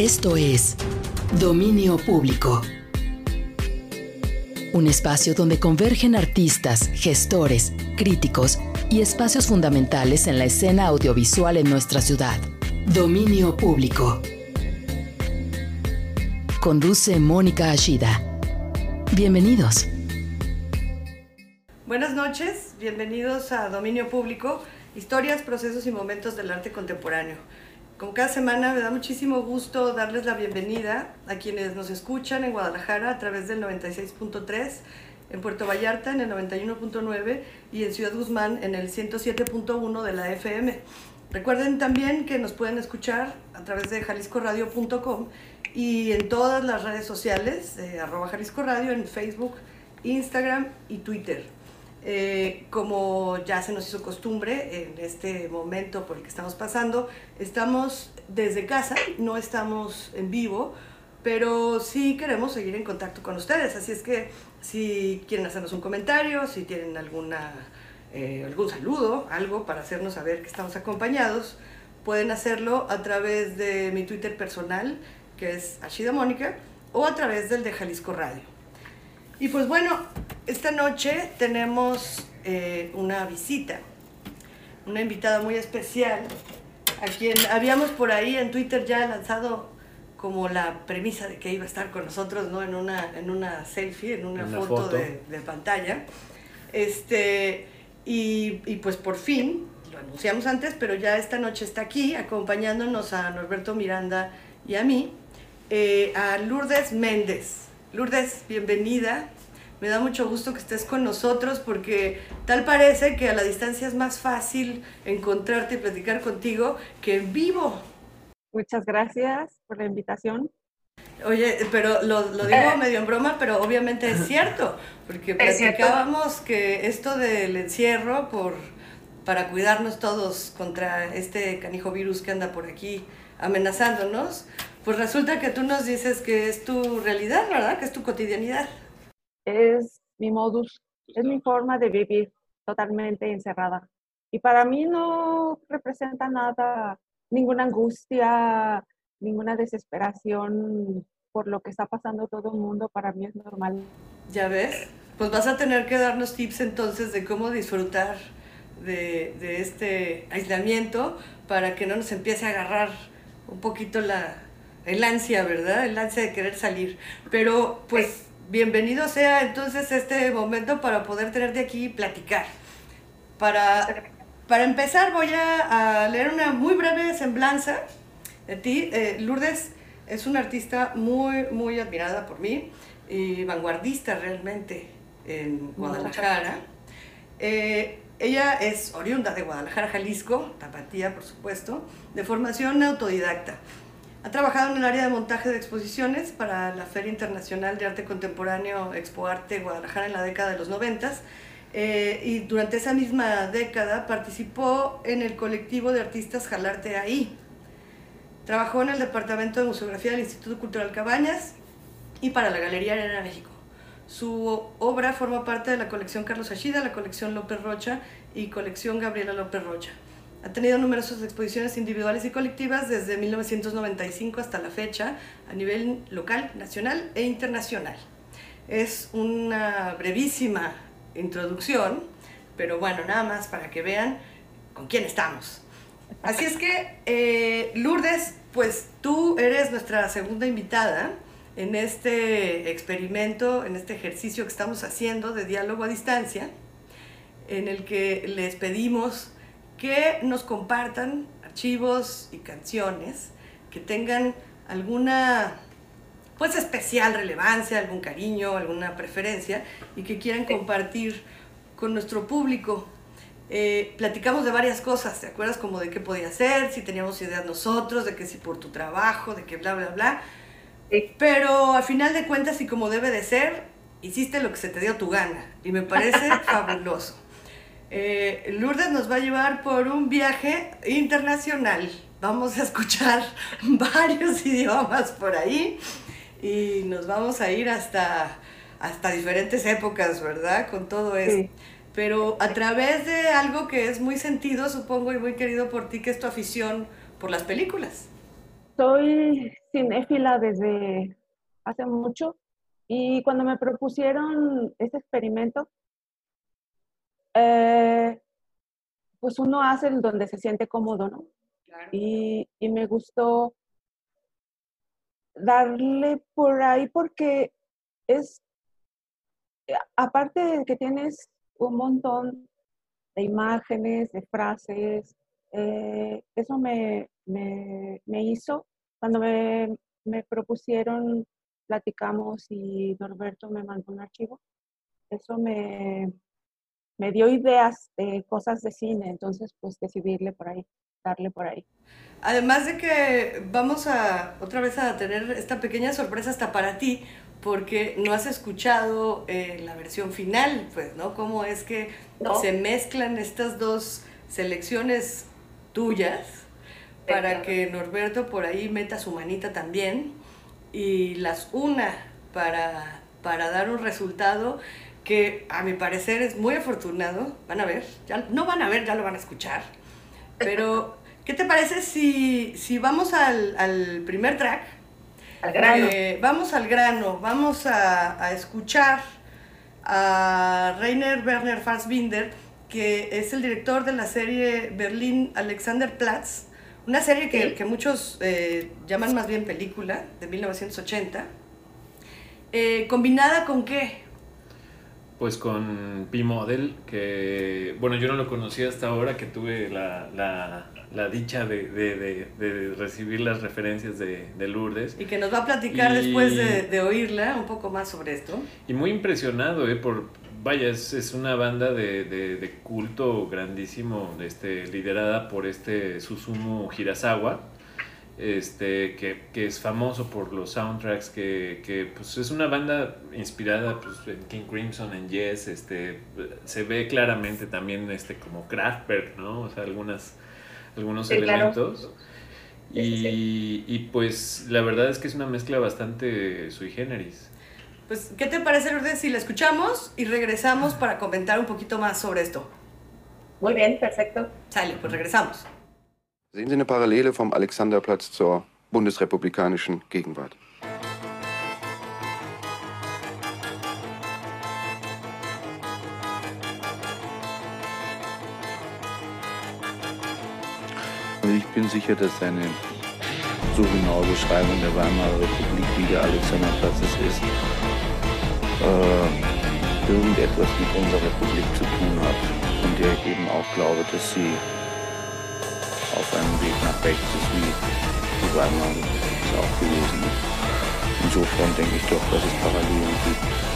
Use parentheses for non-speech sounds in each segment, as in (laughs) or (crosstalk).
Esto es Dominio Público. Un espacio donde convergen artistas, gestores, críticos y espacios fundamentales en la escena audiovisual en nuestra ciudad. Dominio Público. Conduce Mónica Ashida. Bienvenidos. Buenas noches, bienvenidos a Dominio Público, historias, procesos y momentos del arte contemporáneo. Como cada semana me da muchísimo gusto darles la bienvenida a quienes nos escuchan en Guadalajara a través del 96.3, en Puerto Vallarta en el 91.9 y en Ciudad Guzmán en el 107.1 de la FM. Recuerden también que nos pueden escuchar a través de jaliscoradio.com y en todas las redes sociales, eh, arroba Jalisco Radio, en Facebook, Instagram y Twitter. Eh, como ya se nos hizo costumbre en este momento por el que estamos pasando, estamos desde casa, no estamos en vivo, pero sí queremos seguir en contacto con ustedes. Así es que si quieren hacernos un comentario, si tienen alguna, eh, algún saludo, algo para hacernos saber que estamos acompañados, pueden hacerlo a través de mi Twitter personal, que es Ashida Mónica, o a través del de Jalisco Radio. Y pues bueno, esta noche tenemos eh, una visita, una invitada muy especial, a quien habíamos por ahí en Twitter ya lanzado como la premisa de que iba a estar con nosotros, ¿no? En una, en una selfie, en una, foto, De, de, pantalla. Este, y, y, pues por fin, lo anunciamos antes, pero ya esta noche está aquí acompañándonos a Norberto Miranda y a mí, eh, a Lourdes Méndez. Lourdes, bienvenida. Me da mucho gusto que estés con nosotros porque tal parece que a la distancia es más fácil encontrarte y platicar contigo que en vivo. Muchas gracias por la invitación. Oye, pero lo, lo digo medio en broma, pero obviamente es cierto, porque platicábamos que esto del encierro por, para cuidarnos todos contra este canijo virus que anda por aquí amenazándonos, pues resulta que tú nos dices que es tu realidad, ¿verdad? Que es tu cotidianidad. Es mi modus, es mi forma de vivir totalmente encerrada. Y para mí no representa nada, ninguna angustia, ninguna desesperación por lo que está pasando todo el mundo. Para mí es normal. Ya ves, pues vas a tener que darnos tips entonces de cómo disfrutar de, de este aislamiento para que no nos empiece a agarrar un poquito la, el ansia, ¿verdad? El ansia de querer salir. Pero pues bienvenido sea entonces este momento para poder tenerte aquí y platicar. Para, para empezar voy a, leer una muy breve semblanza de ti. Eh, Lourdes es una artista muy, muy admirada por mí y vanguardista realmente en Guadalajara. Eh, ella es oriunda de Guadalajara, Jalisco, Tapatía, por supuesto, de formación autodidacta. Ha trabajado en el área de montaje de exposiciones para la Feria Internacional de Arte Contemporáneo Expo Arte Guadalajara en la década de los 90 eh, y durante esa misma década participó en el colectivo de artistas Jalarte Ahí. Trabajó en el Departamento de Museografía del Instituto Cultural Cabañas y para la Galería Arena México. Su obra forma parte de la colección Carlos Ashida, la colección López Rocha y colección Gabriela López Rocha. Ha tenido numerosas exposiciones individuales y colectivas desde 1995 hasta la fecha a nivel local, nacional e internacional. Es una brevísima introducción, pero bueno, nada más para que vean con quién estamos. Así es que, eh, Lourdes, pues tú eres nuestra segunda invitada en este experimento, en este ejercicio que estamos haciendo de diálogo a distancia, en el que les pedimos que nos compartan archivos y canciones que tengan alguna pues especial relevancia, algún cariño, alguna preferencia y que quieran compartir con nuestro público. Eh, platicamos de varias cosas, ¿te acuerdas? Como de qué podía ser, si teníamos ideas nosotros, de que si por tu trabajo, de que bla, bla, bla. Pero a final de cuentas y como debe de ser, hiciste lo que se te dio tu gana y me parece (laughs) fabuloso. Eh, Lourdes nos va a llevar por un viaje internacional. Vamos a escuchar (laughs) varios idiomas por ahí y nos vamos a ir hasta, hasta diferentes épocas, ¿verdad? Con todo eso. Pero a través de algo que es muy sentido, supongo, y muy querido por ti, que es tu afición por las películas. soy cinéfila desde hace mucho y cuando me propusieron este experimento, eh, pues uno hace en donde se siente cómodo, ¿no? Y, y, me gustó darle por ahí porque es, aparte de que tienes un montón de imágenes, de frases, eh, eso me, me, me, hizo, cuando me, me propusieron, platicamos y Norberto me mandó un archivo, eso me, me dio ideas de cosas de cine, entonces pues decidirle por ahí, darle por ahí. Además de que vamos a otra vez a tener esta pequeña sorpresa hasta para ti, porque no has escuchado eh, la versión final, pues, ¿no? Cómo es que se mezclan estas dos selecciones tuyas para que Norberto por ahí meta su manita también y las una para, para dar un resultado que a mi parecer es muy afortunado. Van a ver, ya, no van a ver, ya lo van a escuchar. Pero, (laughs) ¿qué te parece si, si vamos al, al primer track? Al grano. Eh, vamos al grano, vamos a, a, escuchar a Rainer Werner Fassbinder, que es el director de la serie Berlín Alexanderplatz, una serie que, que muchos eh, llaman más bien película, de 1980. Eh, ¿Combinada con qué? Pues con P-Model, que bueno, yo no lo conocía hasta ahora que tuve la, la, la dicha de, de, de, recibir las referencias de, Lourdes. Y que nos va a platicar y, después de, oírla un poco más sobre esto. Y muy impresionado, eh, por, vaya, es, es una banda de, culto grandísimo, este, liderada por este Susumu Hirasawa este, que, que, es famoso por los soundtracks, que, que pues es una banda inspirada pues, en King Crimson, en Yes, este, se ve claramente también este, como Kraftwerk, ¿no? O sea, algunas, algunos sí, elementos. Claro. Y, sí, sí. y pues la verdad es que es una mezcla bastante sui generis. Pues, ¿qué te parece, Lourdes, si la escuchamos y regresamos para comentar un poquito más sobre esto? Muy bien, perfecto. Sale, pues regresamos. Sehen Sie eine Parallele vom Alexanderplatz zur bundesrepublikanischen Gegenwart? Also ich bin sicher, dass eine so genaue Beschreibung der Weimarer Republik, wie der Alexanderplatz es ist, äh, irgendetwas mit unserer Republik zu tun hat. Und der ich eben auch glaube, dass sie auf einem Weg nach rechts ist, wie die Weimarer auch gewesen. Insofern denke ich doch, dass es Parallelen gibt.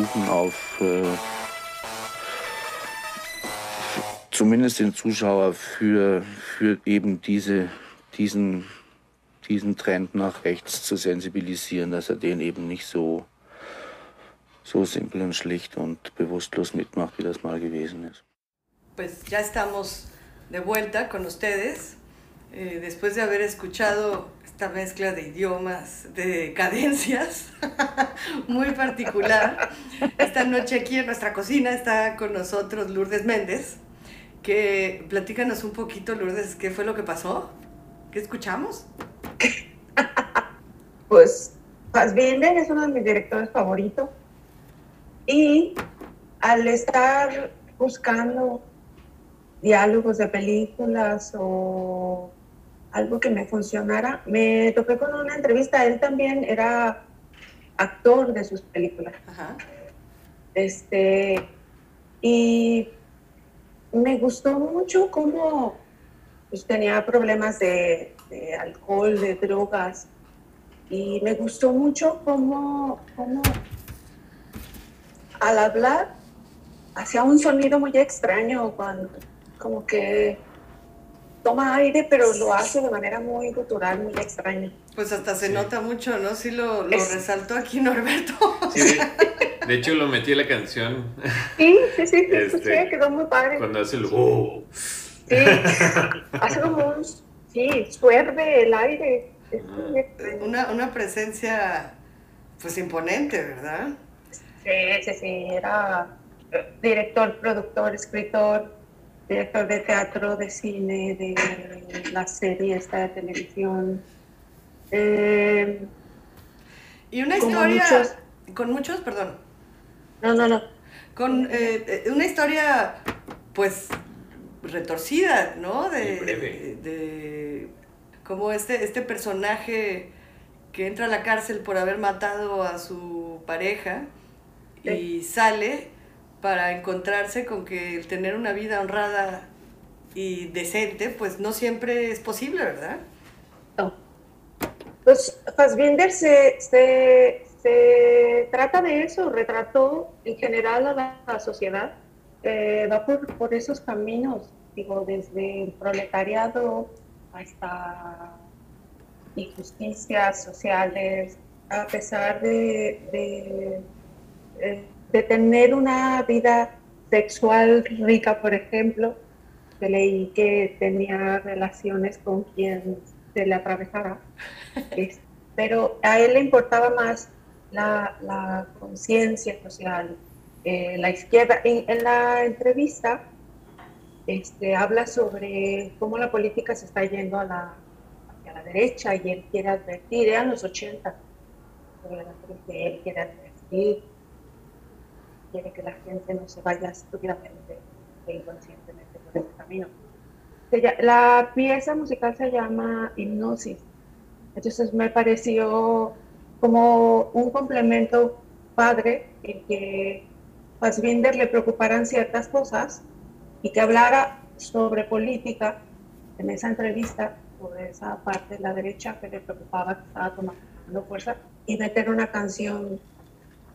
Versuchen, auf äh, zumindest den Zuschauer für, für eben diese, diesen, diesen Trend nach rechts zu sensibilisieren, dass er den eben nicht so, so simpel und schlicht und bewusstlos mitmacht, wie das mal gewesen ist. Pues ya estamos de vuelta con ustedes, eh, después de haber escuchado esta mezcla de idiomas, de cadencias, (laughs) muy particular. Esta noche aquí en nuestra cocina está con nosotros Lourdes Méndez, que platícanos un poquito, Lourdes, qué fue lo que pasó, qué escuchamos. Pues Fassbinder es uno de mis directores favoritos y al estar buscando diálogos de películas o algo que me funcionara, me topé con una entrevista, él también era actor de sus películas. Ajá. Este, y me gustó mucho cómo pues, tenía problemas de, de alcohol, de drogas, y me gustó mucho cómo, cómo al hablar hacía un sonido muy extraño, cuando, como que toma aire, pero lo hace de manera muy gutural, muy extraña. Pues hasta se Sí. nota mucho, ¿no? Sí lo, lo Es- resaltó aquí Norberto. Sí, de, de hecho lo metí en la canción Sí, sí, sí, sí, Este, escuché, quedó muy padre. cuando hace el "Oh". Sí, hace como un, sí, suerve el aire. Una, una presencia, pues imponente, ¿verdad? Sí, sí, sí, era director, productor, escritor, director de teatro, de cine, de la serie esta de televisión. Eh, Y una historia, muchos- con muchos, perdón, no, no, no. con eh, eh, una historia, pues, retorcida, ¿no? De, breve. de como este, este personaje que entra a la cárcel por haber matado a su pareja y sale para encontrarse con que el tener una vida honrada y decente, pues no siempre es posible, ¿verdad? No. Pues Fassbinder se, se, trata de eso, retrató en general a la, a sociedad, eh, va por, por esos caminos, digo, desde el proletariado hasta injusticias sociales, a pesar de, de, eh, de tener una vida sexual rica, por ejemplo, que leí que tenía relaciones con quien se le atravesara. (laughs) Es- pero a él le importaba más la, la conciencia social, eh, la izquierda. En, en la entrevista este, habla sobre cómo la política se está yendo a la, hacia la derecha y él quiere advertir, eran los 80, sobre la que él quiere advertir, quiere que la gente no se vaya estúpidamente e inconscientemente por ese camino. La pieza musical se llama Hipnosis. Entonces me pareció como un complemento padre en que Fassbinder le preocuparan ciertas cosas y que hablara sobre política en esa entrevista, sobre esa parte de la derecha que le preocupaba, que estaba tomando fuerza, y meter una canción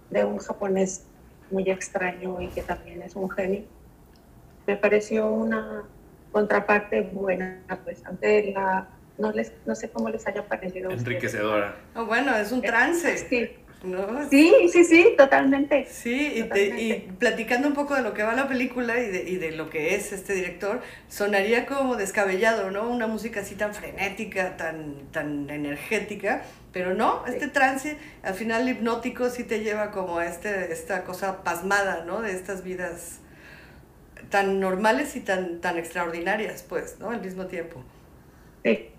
de un japonés muy extraño y que también es un genio. Me pareció una contraparte buena, pues ante la, no, les, no sé cómo les haya parecido. enriquecedora. Oh, bueno, es un trance. Sí, ¿no? Sí, sí, sí, totalmente. Sí, y, te- y platicando un poco de lo que va la película y de, y de lo que es este director, sonaría como descabellado, ¿no? Una música así tan frenética, tan, tan energética, pero no, este trance, al final hipnótico sí te lleva como a este, esta cosa pasmada, ¿no? De estas vidas tan normales y tan, tan extraordinarias, pues, ¿no? Al mismo tiempo. Sí.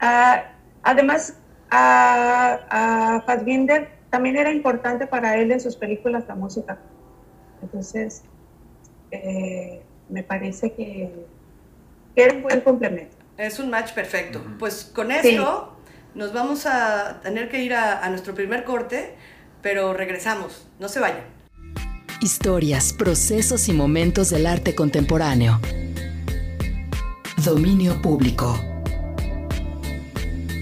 Ah, además, a, a Fassbinder también era importante para él en sus películas la música. Entonces, eh, me parece que, que era un buen complemento. Es un match perfecto. Pues con esto nos vamos a tener que ir a, a nuestro primer corte, pero regresamos. No se vayan. Historias, procesos y momentos del arte contemporáneo. Dominio público.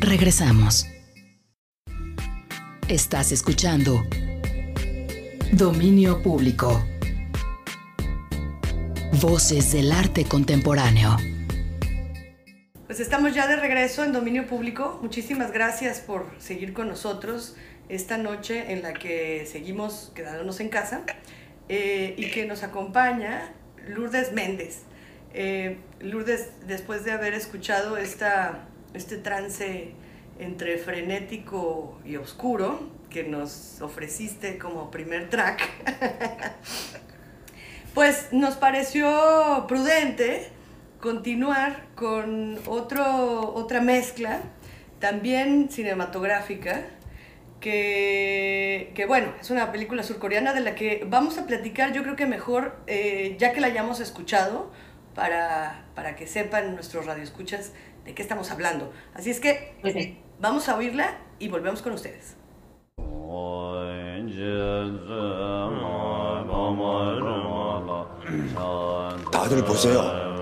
Regresamos. Estás escuchando Dominio público. Voces del arte contemporáneo. Pues estamos ya de regreso en dominio público. Muchísimas gracias por seguir con nosotros esta noche en la que seguimos quedándonos en casa eh, y que nos acompaña Lourdes Méndez. Eh, Lourdes, después de haber escuchado esta, este trance entre frenético y oscuro que nos ofreciste como primer track, (laughs) pues nos pareció prudente continuar con otro, otra mezcla, también cinematográfica, que, que, bueno, es una película surcoreana de la que vamos a platicar yo creo que mejor eh, ya que la hayamos escuchado para, para que sepan nuestros radioescuchas de qué estamos hablando. Así es que. Vamos a oírla y volvemos con ustedes. 다들 보세요.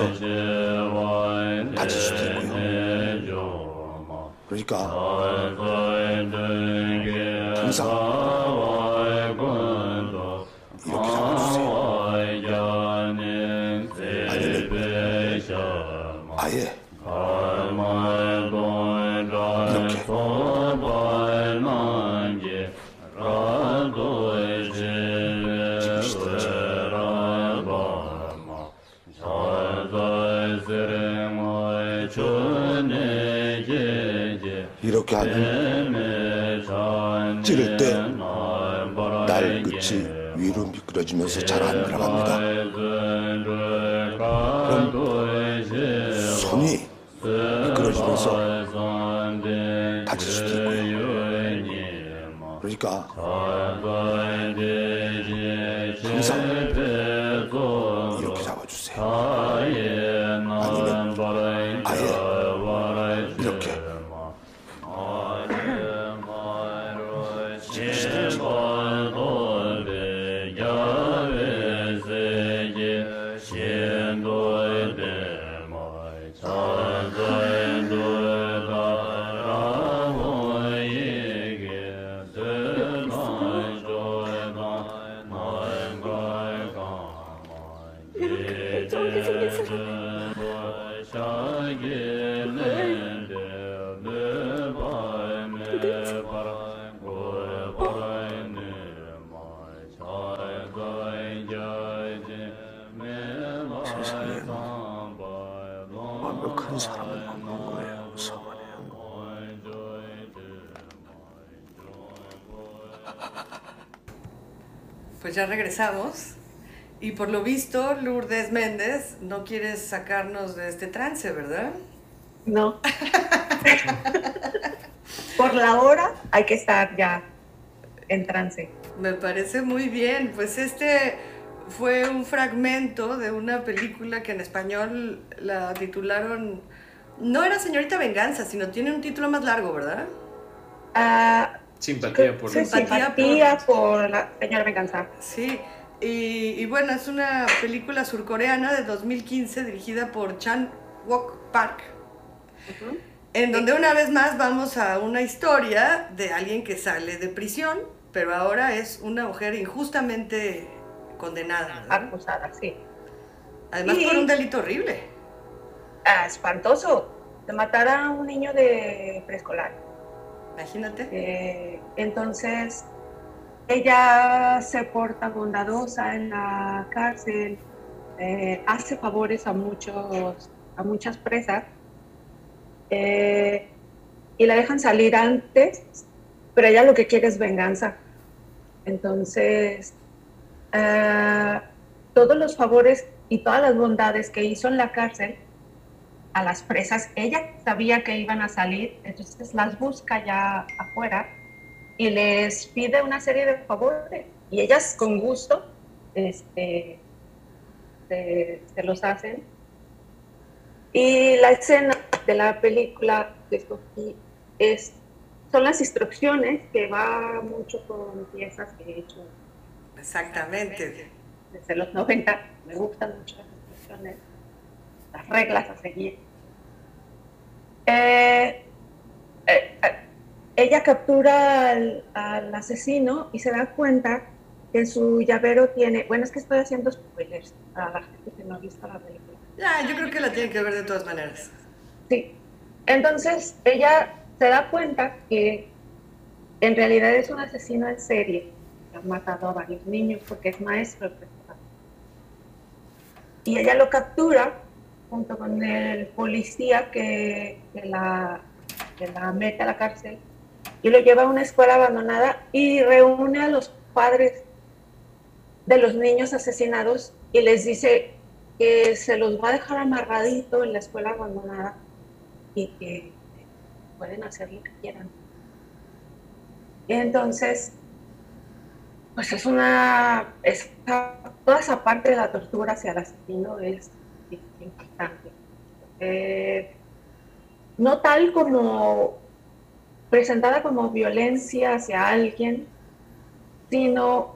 미끄러지면서 다칠 수도 있고요. 그러니까 항상 찌를 때 날 끝이 위로 미끄러지면서 잘 안 들어갑니다. Pues ya regresamos. Y por lo visto, Lourdes Méndez, no quieres sacarnos de este trance, ¿verdad? No. Por la hora hay que estar ya en trance. Me parece muy bien. Pues este fue un fragmento de una película que en español la titularon. No era Señorita Venganza, sino tiene un título más largo, ¿verdad? Ah, Simpatía por sí, los- Simpatía simpatía por la señora Venganza. Sí. Y, y bueno, es una película surcoreana de 2015 dirigida por Chan Walk Park, en donde una vez más vamos a una historia de alguien que sale de prisión, pero ahora es una mujer injustamente condenada. Acusada, sí. Además por un delito horrible. Ah, espantoso, de matar a un niño de preescolar. Imagínate. Eh, entonces, ella se porta bondadosa en la cárcel, eh, hace favores a, muchos, a muchas presas eh, y la dejan salir antes, pero ella lo que quiere es venganza. Entonces, todos los favores y todas las bondades que hizo en la cárcel a las presas, ella sabía que iban a salir, entonces las busca ya afuera y les pide una serie de favores y ellas con gusto este, se, los hacen. Y la escena de la película que escogí es, son las instrucciones que va mucho con piezas que he hecho. Exactamente. Desde los 90 me gustan mucho las instrucciones las reglas a seguir. Eh, eh, eh, ella captura al, asesino y se da cuenta que su llavero tiene, bueno, es que estoy haciendo spoilers para la gente que no ha visto la película. Ya, yo creo que la tiene que ver de todas maneras. Sí. Entonces, ella se da cuenta que en realidad es un asesino en serie ha matado a varios niños porque es maestro Y ella lo captura junto con el policía que, la, la mete a la cárcel y lo lleva a una escuela abandonada y reúne a los padres de los niños asesinados y les dice que se los va a dejar amarradito en la escuela abandonada y que pueden hacer lo que quieran. Entonces, pues es una, toda esa parte de la tortura hacia el asesino es importante. Eh, no tal como presentada como violencia hacia alguien, sino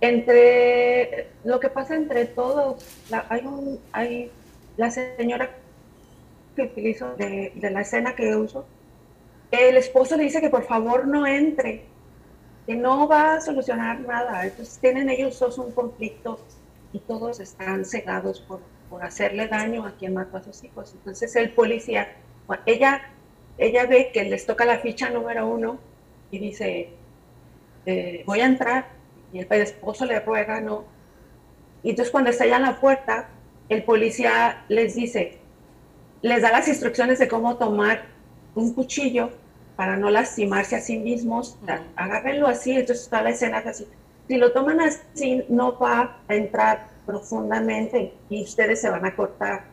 entre lo que pasa entre todos. Hay, un, hay la señora que utilizo de la escena que uso, el esposo le dice que por favor no entre, que no va a solucionar nada. Entonces tienen ellos dos un conflicto y todos están cegados por por hacerle daño a quien mató a sus hijos. Entonces el policía, ella, ella ve que les toca la ficha número uno y dice, eh, voy a entrar, y el esposo le ruega, no. Y entonces cuando está ya en la puerta, el policía les dice, les da las instrucciones de cómo tomar un cuchillo para no lastimarse a sí mismos, agárrenlo así, entonces toda la escena es así. Si lo toman así, no va a entrar profundamente y ustedes se van a cortar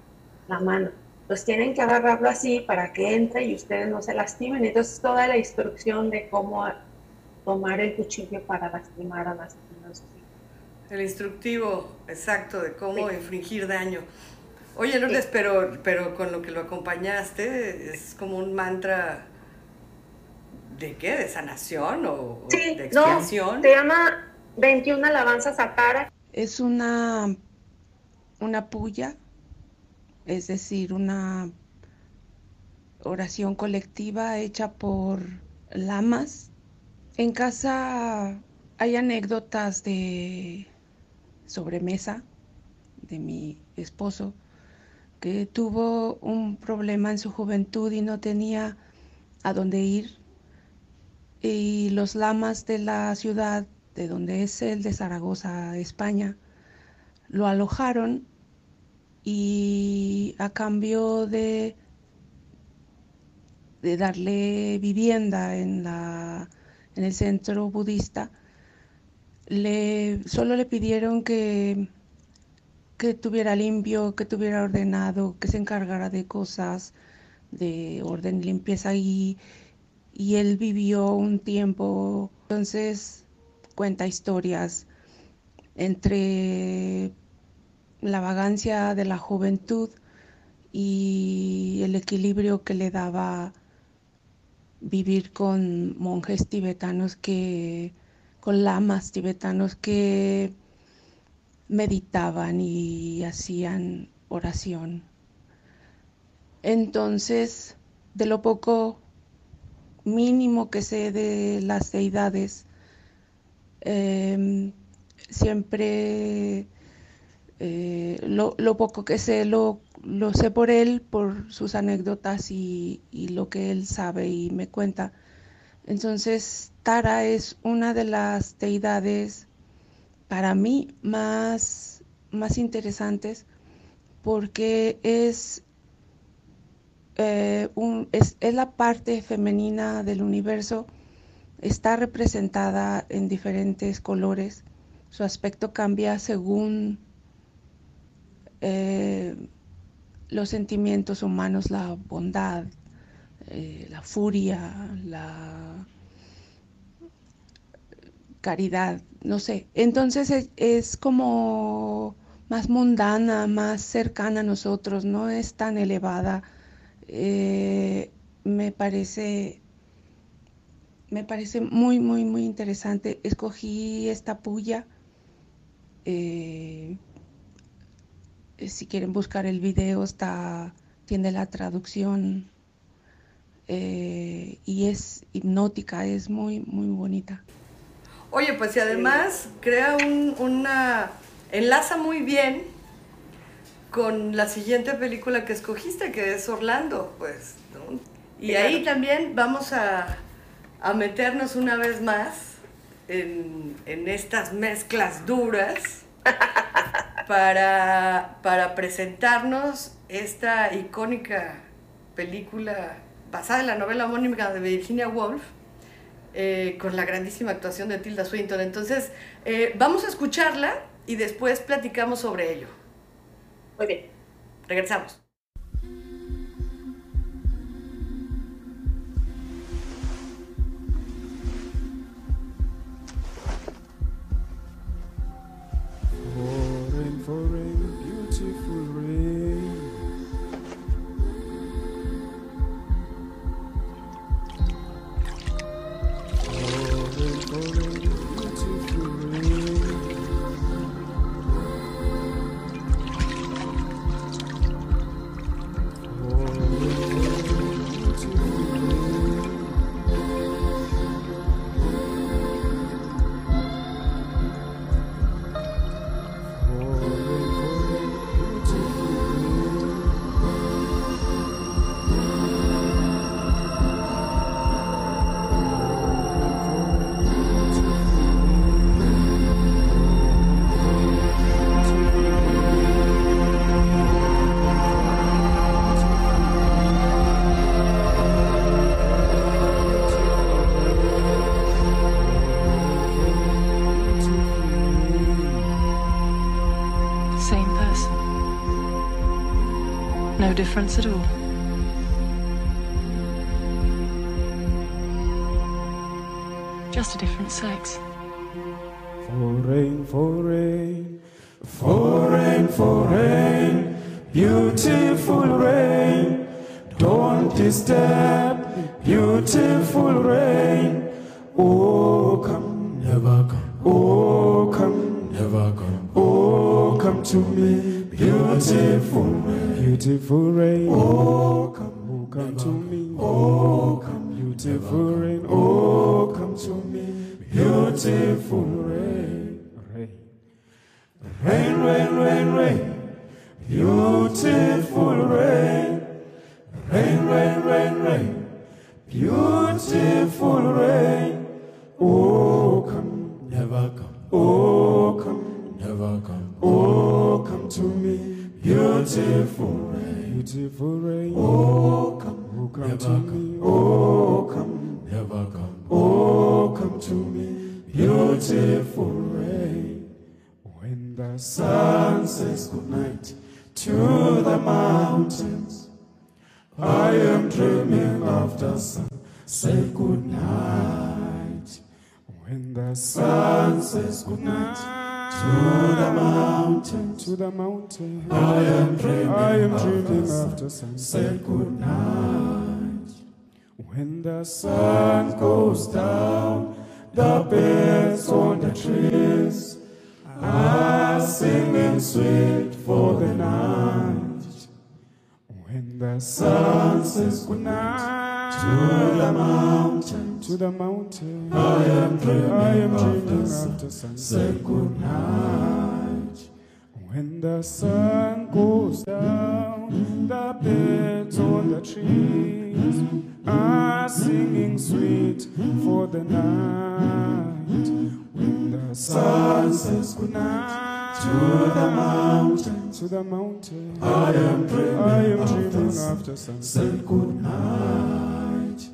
la mano. Entonces tienen que agarrarlo así para que entre y ustedes no se lastimen. Entonces toda la instrucción de cómo tomar el cuchillo para lastimar a las personas. El instructivo exacto de cómo infringir daño. Oye, Lourdes, pero, pero con lo que lo acompañaste es como un mantra de qué, de sanación o, de expiación. No, se llama 21 alabanzas a Tara es una, una puya, es decir, una oración colectiva hecha por lamas. En casa hay anécdotas de sobremesa de mi esposo que tuvo un problema en su juventud y no tenía a dónde ir. Y los lamas de la ciudad de donde es el de Zaragoza, España, lo alojaron y a cambio de, de darle vivienda en, la, en el centro budista, le, solo le pidieron que, que tuviera limpio, que tuviera ordenado, que se encargara de cosas de orden y limpieza y, y él vivió un tiempo. Entonces cuenta historias entre la vagancia de la juventud y el equilibrio que le daba vivir con monjes tibetanos que, con lamas tibetanos que meditaban y hacían oración. Entonces, de lo poco mínimo que sé de las deidades, em, siempre eh, lo, poco que sé lo, sé por él, por sus anécdotas y, y, lo que él sabe y me cuenta. Entonces, Tara es una de las deidades para mí más, más interesantes porque es, eh, es, es, la parte femenina del universo, está representada en diferentes colores, su aspecto cambia según eh, los sentimientos humanos, la bondad, eh, la furia, la caridad, no sé. Entonces es, como más mundana, más cercana a nosotros, no es tan elevada. Eh, me parece me parece muy, muy, muy interesante. Escogí esta puya. Eh, si quieren buscar el video, está, tiene la traducción eh, y es hipnótica, es muy, muy bonita. Oye, pues y además crea un, una... enlaza muy bien con la siguiente película que escogiste, que es Orlando, pues, Y ahí también vamos a, a, meternos una vez más en, en estas mezclas duras (laughs) para, para presentarnos esta icónica película basada en la novela homónima de Virginia Woolf, eh, con la grandísima actuación de Tilda Swinton. Entonces, eh, vamos a escucharla y después platicamos sobre ello. Muy bien. Regresamos. Oh. Difference at all. Just a different sex. Rain, rain. Beautiful rain. Rain, rain, rain, rain. Beautiful rain. Oh, come, never come. Oh, come, never come. Oh, come to me. Beautiful rain, beautiful rain. Oh, come, oh, come never to come. me. Oh, come, never come. Oh, come to me. Beautiful rain. The sun says goodnight to the mountains, I am dreaming of the sun. Say goodnight. When the sun says goodnight. To the mountain, to the mountain. I am dreaming, I am dreaming of the sun. Say good night. When the sun goes down, the birds on the trees are singing sweet for the night. When the sun says goodnight to the mountain, to the mountain, I am dreaming, I am dreaming of the sunset. Goodnight. When the sun goes down, the birds on the trees are singing sweet for the night. When the sun says goodnight to the mountain, to the mountain, I am dreaming, I am dreaming of the sunset. Goodnight.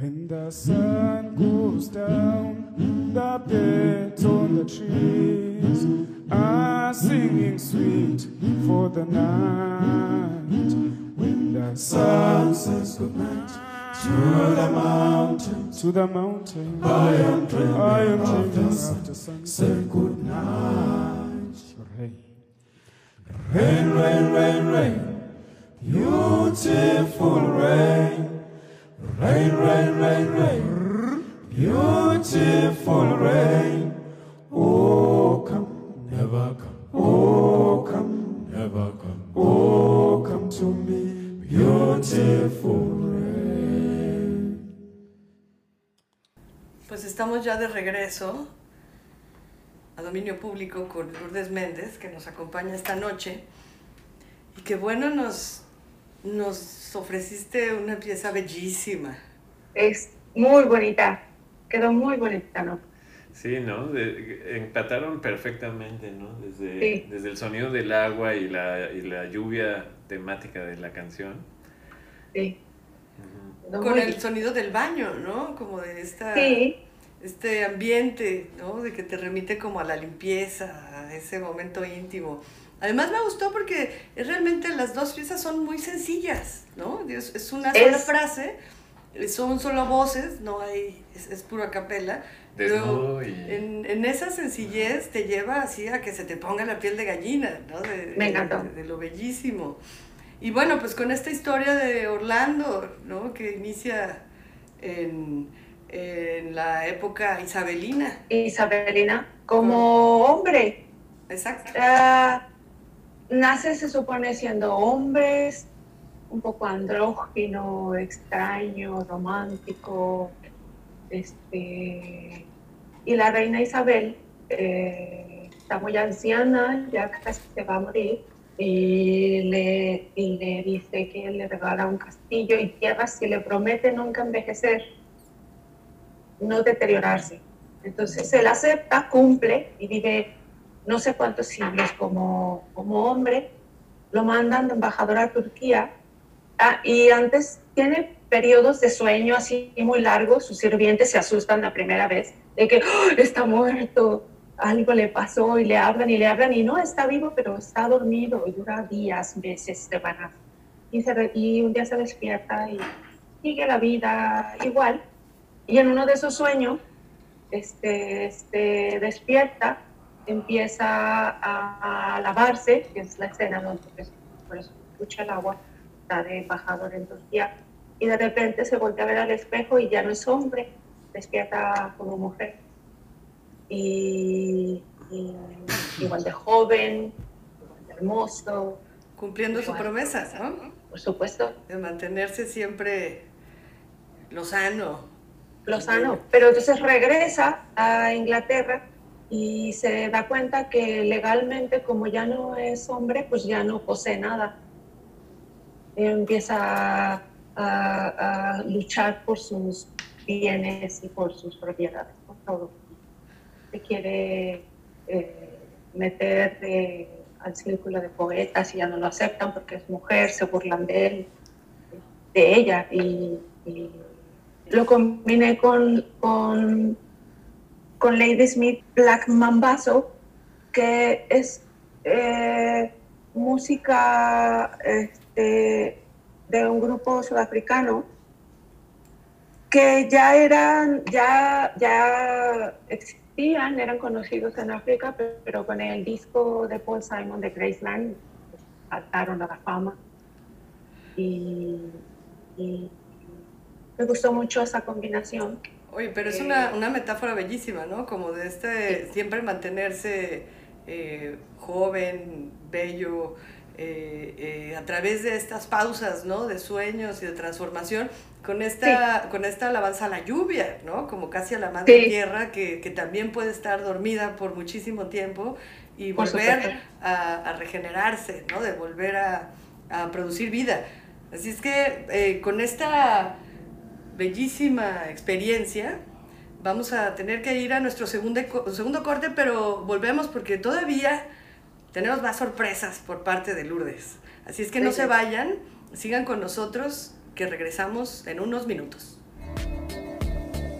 When the sun goes down, the birds on the trees are singing sweet for the night. When the sun says goodnight to the mountain, to the mountain, I am dreaming, I am dreaming the sun. Say goodnight. Rain, rain, rain, rain, rain, beautiful rain. Rain, rain, rain, rain, beautiful rain. Oh, come, never come. Oh, come, never come. Oh, come to me, beautiful Pues estamos ya de regreso a dominio público con Lourdes Méndez, que nos acompaña esta noche. Y que bueno, nos, nos ofreciste una pieza bellísima. Es muy bonita, quedó muy bonita, ¿no? Sí, ¿no? De- empataron perfectamente, ¿no? Desde, Sí. desde el sonido del agua y la, y la lluvia temática de la canción. Sí. Con el sonido del baño, ¿no? Como de esta, Sí. Este ambiente, ¿no? De que te remite como a la limpieza, a ese momento íntimo. Además me gustó porque es realmente las dos piezas son muy sencillas, ¿no? Es, es una sola Es- frase, son solo voces, no hay, es, es pura capela. Pero y- en, en esa sencillez te lleva así a que se te ponga la piel de gallina, ¿no? De, Me encantó. de- de lo bellísimo. Y bueno, pues con esta historia de Orlando, ¿no? Que inicia en, en la época isabelina. Isabelina, como hombre. Exacto. Ah, nace, se supone, siendo hombre, un poco andrógino, extraño, romántico. Este, y la reina Isabel eh, está muy anciana, ya casi se va a morir, y le, y le dice que le regala un castillo y tierras si le promete nunca envejecer, no deteriorarse. Entonces él acepta, cumple y vive no sé cuántos siglos como, como hombre, lo mandan de embajador a Turquía ah, y antes tiene periodos de sueño así muy largos, sus sirvientes se asustan la primera vez de que "¡Oh, está muerto, algo le pasó y le hablan y le hablan y no está vivo pero está dormido y dura días, meses, semanas y, y un día se despierta y sigue la vida igual y en uno de esos sueños este, este, despierta, empieza a, a lavarse, que es la escena por eso escucha el agua, está de embajador en Turquía, y de repente se voltea a ver al espejo y ya no es hombre, despierta como mujer. Y, y igual de joven, igual de hermoso. Cumpliendo su igual, promesa, ¿no? Por supuesto. De mantenerse siempre lozano. Lozano. Pero entonces regresa a Inglaterra y se da cuenta que legalmente, como ya no es hombre, pues ya no posee nada. Empieza a, a luchar por sus bienes y por sus propiedades, por todo. Se quiere eh, meter eh, al círculo de poetas y ya no lo aceptan porque es mujer, se burlan de él, de ella y- y lo combiné con, con, con Lady Smith Black Mambazo, que es eh, música este, de un grupo sudafricano que ya eran, ya, ya existían, eran conocidos en África, pero, con el disco de Paul Simon de Graceland saltaron a la fama. Y me gustó mucho esa combinación. Oye, pero es Eh, una, una metáfora bellísima, ¿no? Como de este siempre mantenerse eh, joven, bello, eh, eh, a través de estas pausas, ¿no? De sueños y de transformación, con esta, con esta alabanza a la lluvia, ¿no? Como casi a la madre Sí. tierra, que, que también puede estar dormida por muchísimo tiempo y volver a, a regenerarse, ¿no? De volver a, a producir vida. Así es que eh, con esta bellísima experiencia, vamos a tener que ir a nuestro segundo, segundo corte, pero volvemos porque todavía tenemos más sorpresas por parte de Lourdes. Así es que no Sí, se vayan, sigan con nosotros, que regresamos en unos minutos.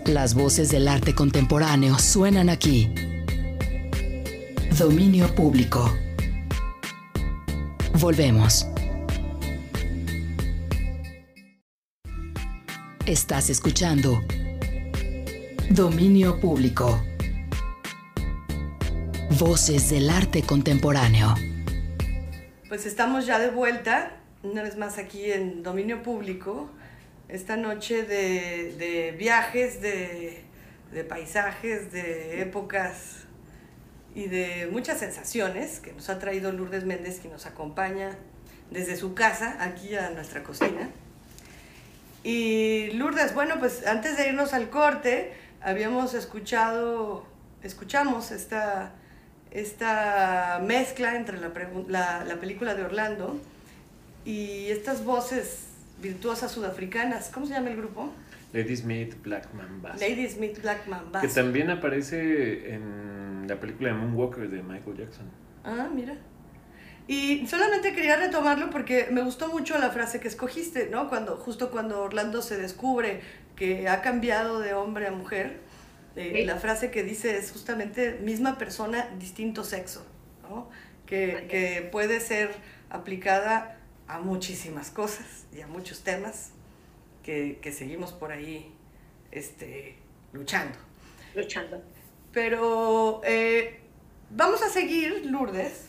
Las voces del arte contemporáneo suenan aquí. Dominio público. Volvemos. Estás escuchando Dominio público. Voces del arte contemporáneo. Pues estamos ya de vuelta, una vez más aquí en Dominio Público, esta noche de, viajes, de, de paisajes, de épocas y de muchas sensaciones que nos ha traído Lourdes Méndez, que nos acompaña desde su casa aquí a nuestra cocina. Y Lourdes, bueno, pues antes de irnos al corte, habíamos escuchado, escuchamos esta, esta mezcla entre la, la, la película de Orlando y estas voces virtuosas sudafricanas. ¿Cómo se llama el grupo? Lady Smith, Black Mamba. Lady Smith Blackman Bass. Que también aparece en la película de Moonwalker de Michael Jackson. Ah, mira. Y solamente quería retomarlo porque me gustó mucho la frase que escogiste, ¿no? Cuando, justo cuando Orlando se descubre que ha cambiado de hombre a mujer, eh, Sí. la frase que dice es justamente misma persona, distinto sexo, ¿no? Que, que puede ser aplicada a muchísimas cosas y a muchos temas que, que seguimos por ahí este, luchando. luchando. Pero eh, vamos a seguir, Lourdes.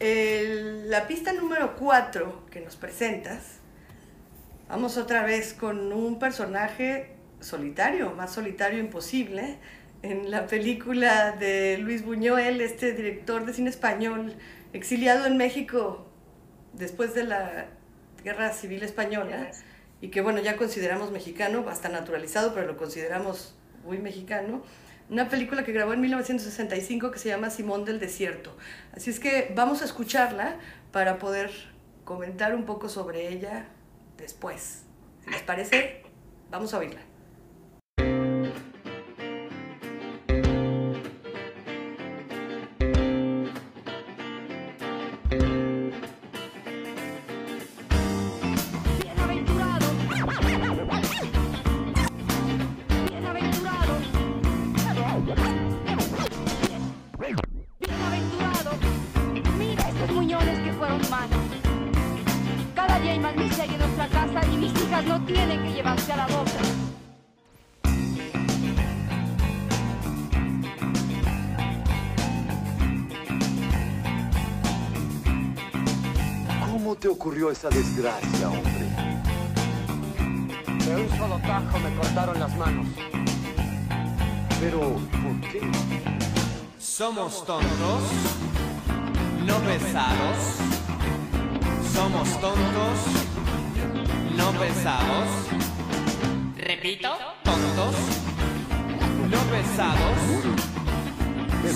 El- la pista número 4 que nos presentas, vamos otra vez con un personaje solitario, más solitario imposible, en la película de Luis Buñuel, este director de cine español, exiliado en México después de la Guerra Civil Española, y que bueno, ya consideramos mexicano, hasta naturalizado, pero lo consideramos muy mexicano. Una película que grabó en 1965 que se llama Simón del Desierto. Así es que vamos a escucharla para poder comentar un poco sobre ella después. Si les parece, vamos a oírla. ¿Cómo te ocurrió esa desgracia, hombre? De un solo tajo me cortaron las manos. Pero, ¿por qué? Somos tontos, no pesados. Somos tontos, no pesados. Repito, tontos, no pesados.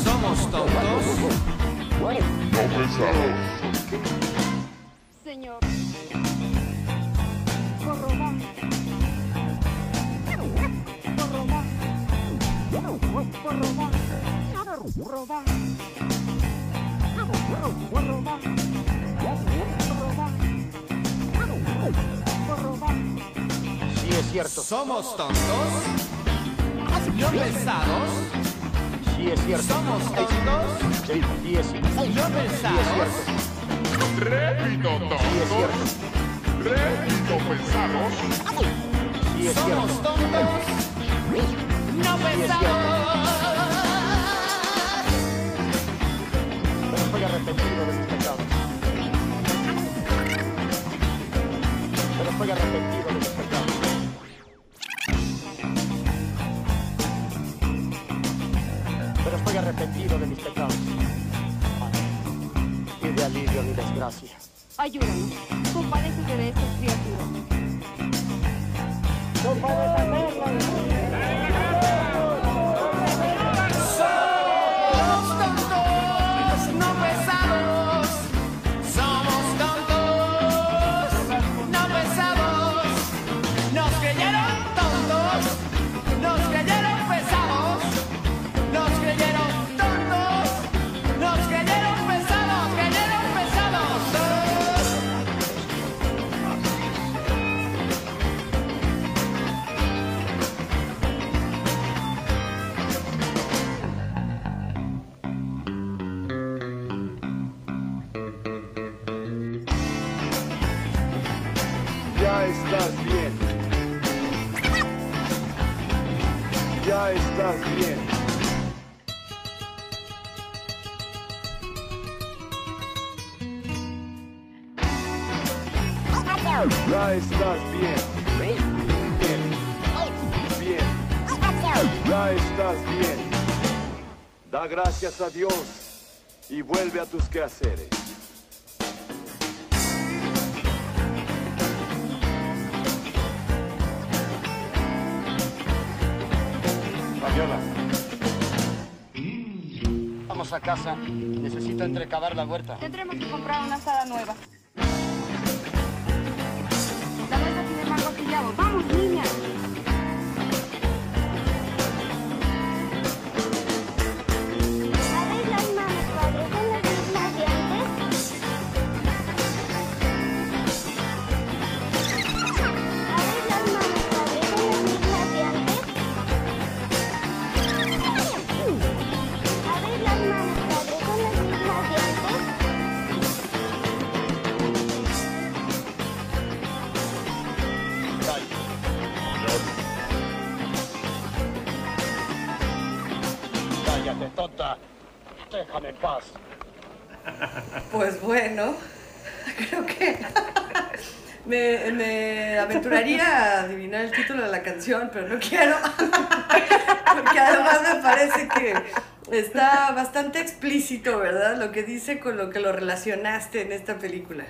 Somos tontos, no pesados. Señor. Por robar. Por robar. Por robar. Robar. Por robar. Por robar. Sí es cierto. Somos tontos, no pesados. Sí es cierto. Somos tontos, Sí, es cierto. no cierto. Repito, cierto. repito, es Somos tontos, no pesados. Pero estoy arrepentido de mis pecados. Pero estoy arrepentido Ayúdanos. Gracias a Dios y vuelve a tus quehaceres. Fabiola. Vamos a casa. Necesito entrecavar la huerta. Tendremos que comprar una sala nueva. Cállate, tonta. Déjame en paz. Pues bueno, (laughs) creo que (laughs) me, me aventuraría a adivinar el título de la canción, pero no quiero. (laughs) Porque además me parece que está bastante explícito, ¿verdad? Lo que dice con lo que lo relacionaste en esta película.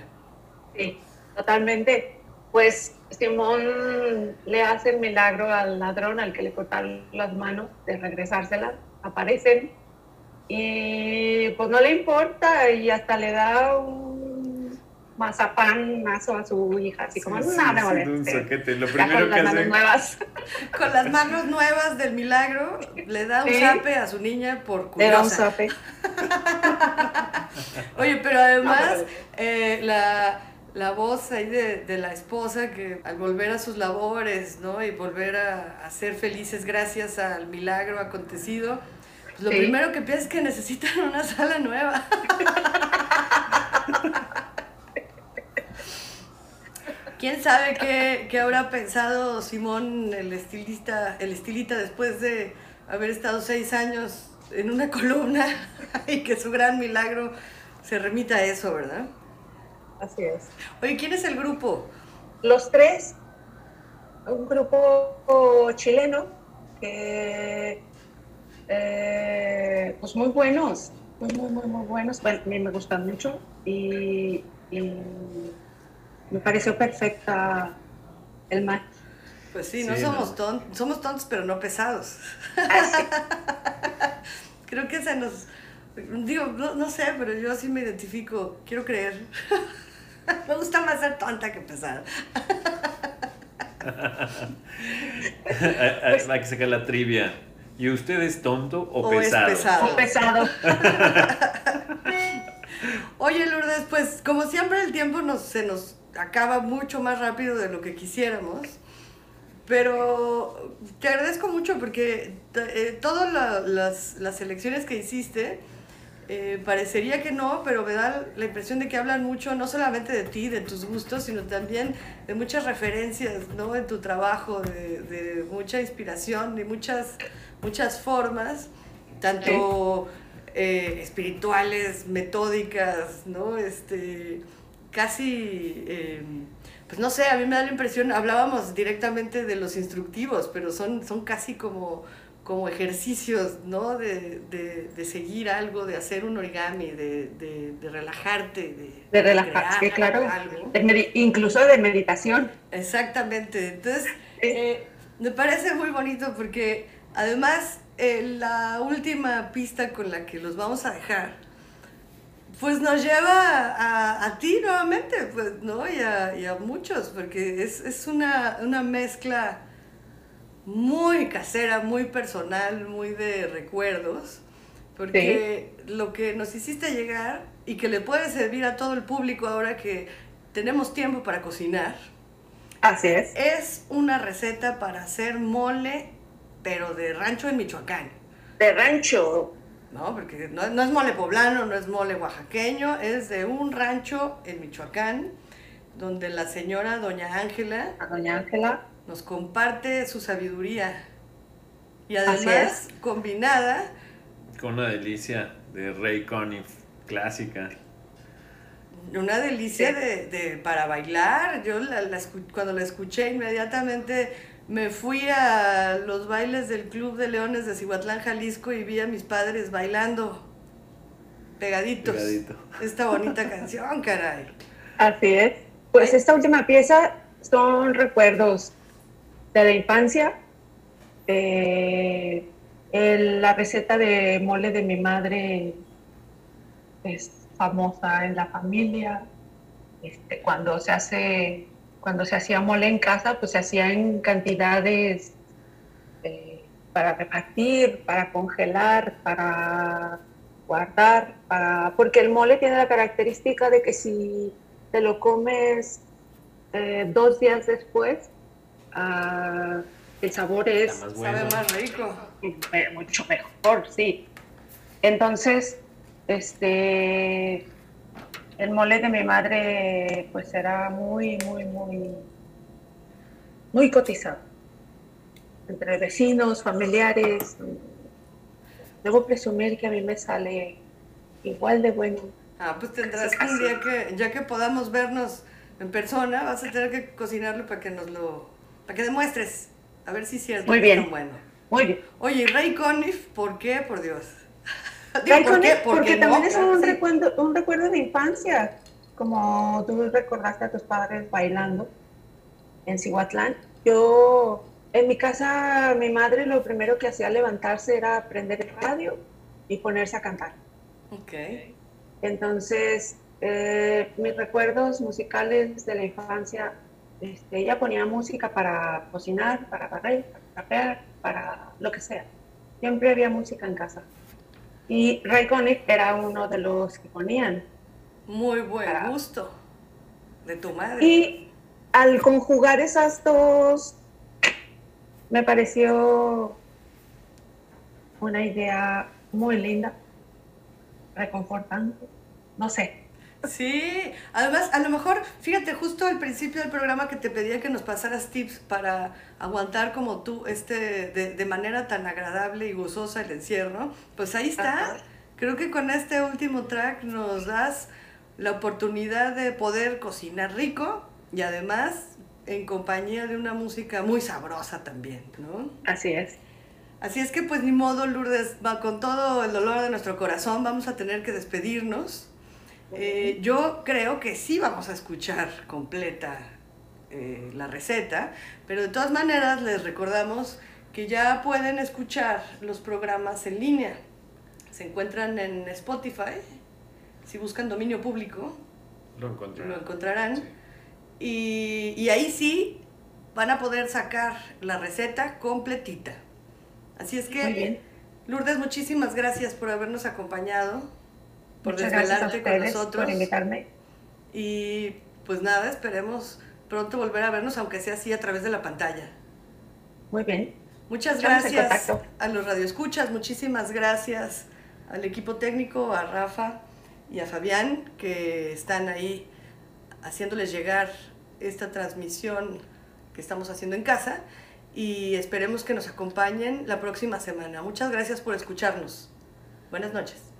Sí, totalmente. Pues Simón le hace el milagro al ladrón al que le cortaron las manos de regresárselas, aparecen y pues no le importa y hasta le da un mazapanazo a su hija, así como Sí, sí, nada me sí, moleste". un soquete. Lo primero con que las manos hace. nuevas. (laughs) Con las manos nuevas del milagro, le da un Sí. zape a su niña por Le da un curiosa. zape. (laughs) Oye, pero además, No, eh, la, la voz ahí de, de la esposa que al volver a sus labores, ¿no? Y volver a, a ser felices gracias al milagro acontecido, lo Sí. primero que piensa es que necesitan una sala nueva. ¿Quién sabe qué, qué habrá pensado Simón, el estilista, el estilita, después de haber estado seis años en una (laughs) columna y que su gran milagro se remita a eso, ¿verdad? Así es. Oye, ¿quién es el grupo? Los tres, un grupo chileno que, eh, pues muy buenos, muy, muy, muy, muy buenos. Bueno, a mí me gustan mucho y, y me pareció perfecta el match. Pues sí, no Sí, somos no. tontos, somos tontos pero no pesados. (laughs) Creo que se nos, digo, no, no sé, pero yo sí me identifico, quiero creer. (laughs) me gusta más ser tonta que pesada. (laughs) hay, hay que sacar la trivia. ¿Y usted es tonto o, O es pesado? pesado. O pesado. (laughs) Oye, Lourdes, pues como siempre el tiempo nos, se nos acaba mucho más rápido de lo que quisiéramos. Pero te agradezco mucho porque eh, todas la- las, las elecciones que hiciste eh, parecería que no, pero me da la impresión de que hablan mucho no solamente de ti, de tus gustos, sino también de muchas referencias ¿no? en tu trabajo, de, de mucha inspiración, de muchas, muchas formas, tanto eh, espirituales, metódicas, ¿no? Este, casi, eh, pues no sé, a mí me da la impresión, hablábamos directamente de los instructivos, pero son, son casi como como ejercicios, ¿no? De, de- de seguir algo, de hacer un origami, de, de- relajarte, de, De relajar, sí, crear claro. algo. Incluso de meditación. Exactamente. Entonces, eh, me parece muy bonito porque además eh, la última pista con la que los vamos a dejar, pues nos lleva a, a ti nuevamente, pues, ¿no? Y a, y a muchos, porque es, es una, una mezcla muy casera, muy personal, muy de recuerdos, porque lo que nos hiciste llegar y que le puede servir a todo el público ahora que tenemos tiempo para cocinar, Así es. es una receta para hacer mole, pero de rancho en Michoacán. De rancho. No, porque no, no es mole poblano, no es mole oaxaqueño, es de un rancho en Michoacán, donde la señora Doña Ángela, Doña Ángela, nos comparte su sabiduría. Y además, combinada, Con una delicia de Ray Conniff clásica. una delicia de, de- para bailar. Yo la- la cuando la escuché inmediatamente me fui a los bailes del Club de Leones de Cihuatlán, Jalisco y vi a mis padres bailando pegaditos. Pegadito. Esta bonita (laughs) canción, caray. Así es. Pues esta última pieza son recuerdos de la infancia. Eh, la receta de mole de mi madre es famosa en la familia. Este, cuando se hace, cuando se hacía mole en casa, pues se hacía en cantidades eh, para repartir, para congelar, para guardar, para, porque el mole tiene la característica de que si te lo comes eh, dos días después, el sabor es Sabe más rico. me- mucho mejor, sí. Entonces, este, el mole de mi madre, pues era muy, muy, muy, muy cotizado. Entre vecinos, familiares. Debo presumir que a mí me sale igual de bueno. Ah, pues tendrás que un día que, ya que podamos vernos en persona, vas a tener que cocinarlo para que nos lo, para que demuestres, a ver si es cierto Muy bien. bueno. Muy bien. Oye, ¿y Ray Conniff, ¿por qué? Por Dios. (laughs) Digo, Ray ¿por qué? Conniff, ¿Por porque qué también no? es un, sí. recuerdo, un recuerdo de infancia, como tú recordaste a tus padres bailando en Cihuatlán. Yo, en mi casa, mi madre lo primero que hacía al levantarse era prender el radio y ponerse a cantar. Ok. Entonces, eh, mis recuerdos musicales de la infancia, este, ella ponía música para cocinar, para barrer, para trapear, para lo que sea. Siempre había música en casa. Y Ray Conniff era uno de los que ponían. Muy buen Para- gusto de tu madre. Y al conjugar esas dos, me pareció una idea muy linda, reconfortante, no sé. Sí, además, a lo mejor, fíjate, justo al principio del programa que te pedía que nos pasaras tips para aguantar como tú, este, de, de manera tan agradable y gozosa el encierro, pues ahí está. Creo que con este último track nos das la oportunidad de poder cocinar rico y además en compañía de una música muy sabrosa también, ¿no? Así es. Así es que pues ni modo, Lourdes, va con todo el dolor de nuestro corazón, vamos a tener que despedirnos. Eh, yo creo que sí vamos a escuchar completa eh, la receta, pero de todas maneras les recordamos que ya pueden escuchar los programas en línea. Se encuentran en Spotify, si buscan dominio público, Lo encontré. lo encontrarán. Y, y ahí sí van a poder sacar la receta completita. Así es que. Lourdes, muchísimas gracias por habernos acompañado, por Muchas gracias a desvelarte con nosotros. por invitarme. Y pues nada, esperemos pronto volver a vernos, aunque sea así a través de la pantalla. Muy bien. Muchas Estamos gracias a los radioescuchas, muchísimas gracias al equipo técnico, a Rafa y a Fabián, que están ahí haciéndoles llegar esta transmisión que estamos haciendo en casa y esperemos que nos acompañen la próxima semana. Muchas gracias por escucharnos. Buenas noches.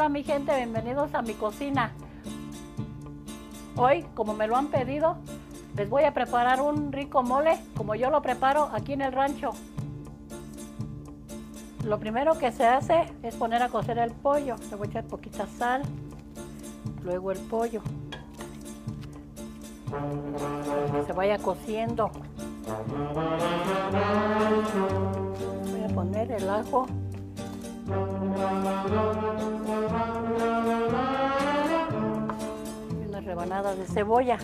Hola mi gente, bienvenidos a mi cocina. Hoy, como me lo han pedido, les voy a preparar un rico mole como yo lo preparo aquí en el rancho. Lo primero que se hace es poner a cocer el pollo. Le voy a echar poquita sal, luego el pollo. Se vaya cociendo. Voy a poner el ajo. Y unas rebanadas de cebolla.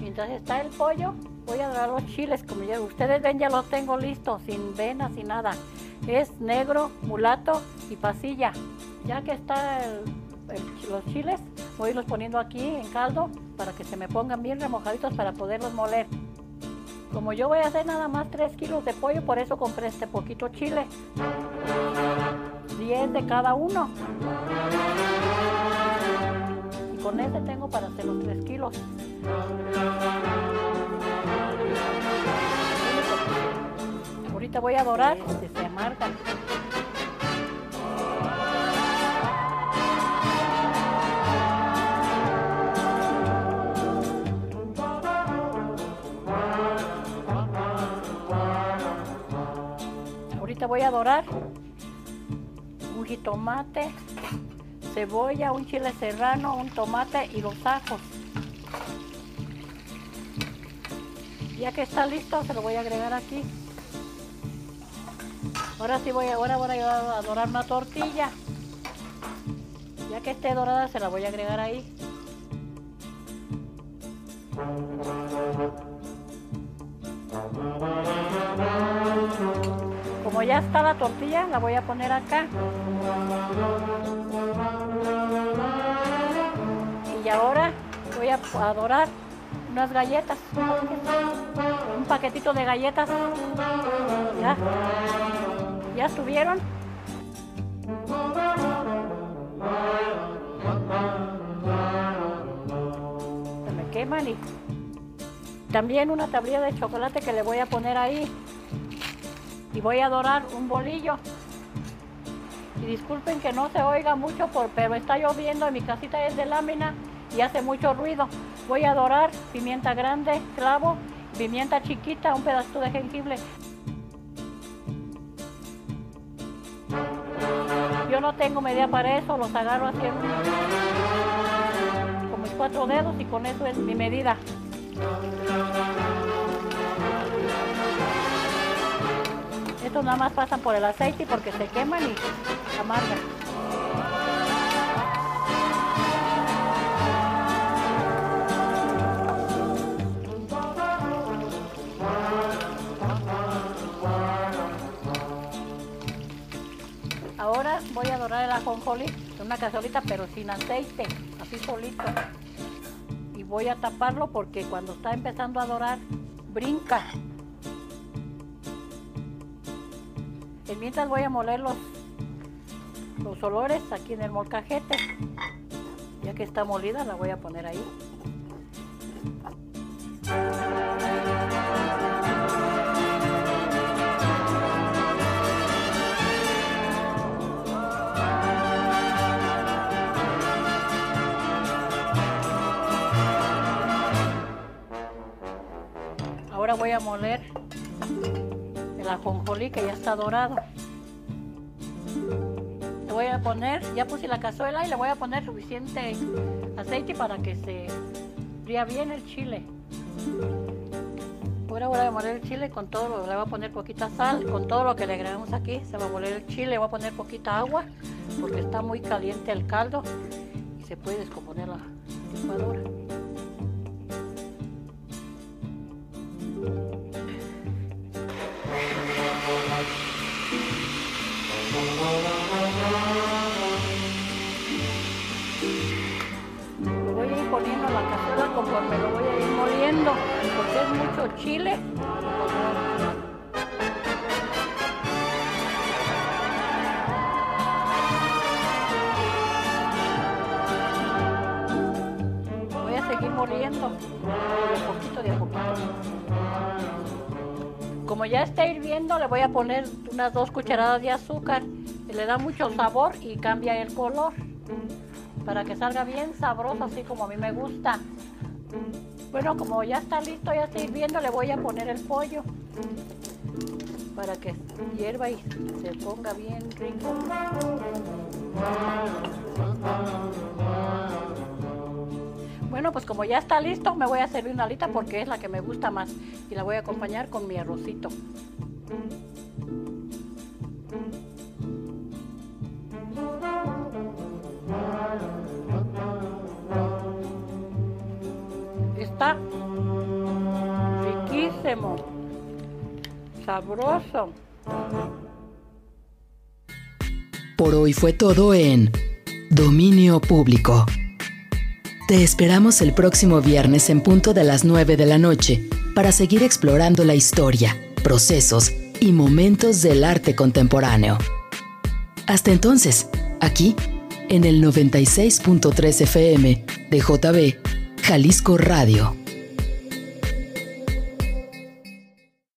Mientras está el pollo, voy a dar los chiles. Como ya ustedes ven, ya los tengo listos, sin venas, sin nada. Es negro, mulato y pasilla. Ya que está el- el- los chiles, voy a irlos poniendo aquí en caldo para que se me pongan bien remojaditos para poderlos moler. Como yo voy a hacer nada más 3 kilos de pollo, por eso compré este poquito chile. 10 de cada uno. Y con este tengo para hacer los 3 kilos. Ahorita voy a dorar, que se amargan. Ahorita voy a dorar un jitomate, cebolla, un chile serrano, un tomate y los ajos. Ya que está listo, se lo voy a agregar aquí. Ahora sí voy ahora voy a dorar una tortilla. Ya que esté dorada, se la voy a agregar ahí. Como ya está la tortilla, la voy a poner acá. Y ahora voy a a dorar unas galletas. Un paquetito de galletas. Ya. ¿Ya estuvieron? Se me queman y también una tablilla de chocolate que le voy a poner ahí. Y voy a dorar un bolillo. Y disculpen que no se oiga mucho, por, pero está lloviendo y mi casita es de lámina y hace mucho ruido. Voy a dorar pimienta grande, clavo, pimienta chiquita, un pedacito de jengibre. Yo no tengo medida para eso, los agarro así con mis cuatro dedos y con eso es mi medida. Estos nada más pasan por el aceite porque se queman y amargan. Voy a dorar el ajonjolí en una cazuelita pero sin aceite, así solito. Y voy a taparlo porque cuando está empezando a dorar, brinca. Y mientras voy a moler los, los olores aquí en el molcajete. Ya que está molida, la voy a poner ahí. Voy a moler el ajonjolí que ya está dorado. Le voy a poner, ya puse la cazuela y le voy a poner suficiente aceite para que se fría bien el chile. Ahora voy a moler el chile con todo, lo- le voy a poner poquita sal, con todo lo que le agregamos aquí, se va a moler el chile, le voy a poner poquita agua porque está muy caliente el caldo y se puede descomponer la licuadora. Chile. Voy a seguir moliendo de a poquito, de a poquito. Como ya está hirviendo, le voy a poner unas dos cucharadas de azúcar. Le da mucho sabor y cambia el color para que salga bien sabroso así como a mí me gusta. Bueno, como ya está listo, ya está hirviendo, le voy a poner el pollo para que hierva y se ponga bien rico. Bueno, pues como ya está listo, me voy a servir una alita porque es la que me gusta más y la voy a acompañar con mi arrocito. Está riquísimo, sabroso. Por hoy fue todo en Dominio Público. Te esperamos el próximo viernes en punto de las 9 de la noche para seguir explorando la historia, procesos y momentos del arte contemporáneo. Hasta entonces, aquí, en el 96.3 FM de JB, Jalisco Radio.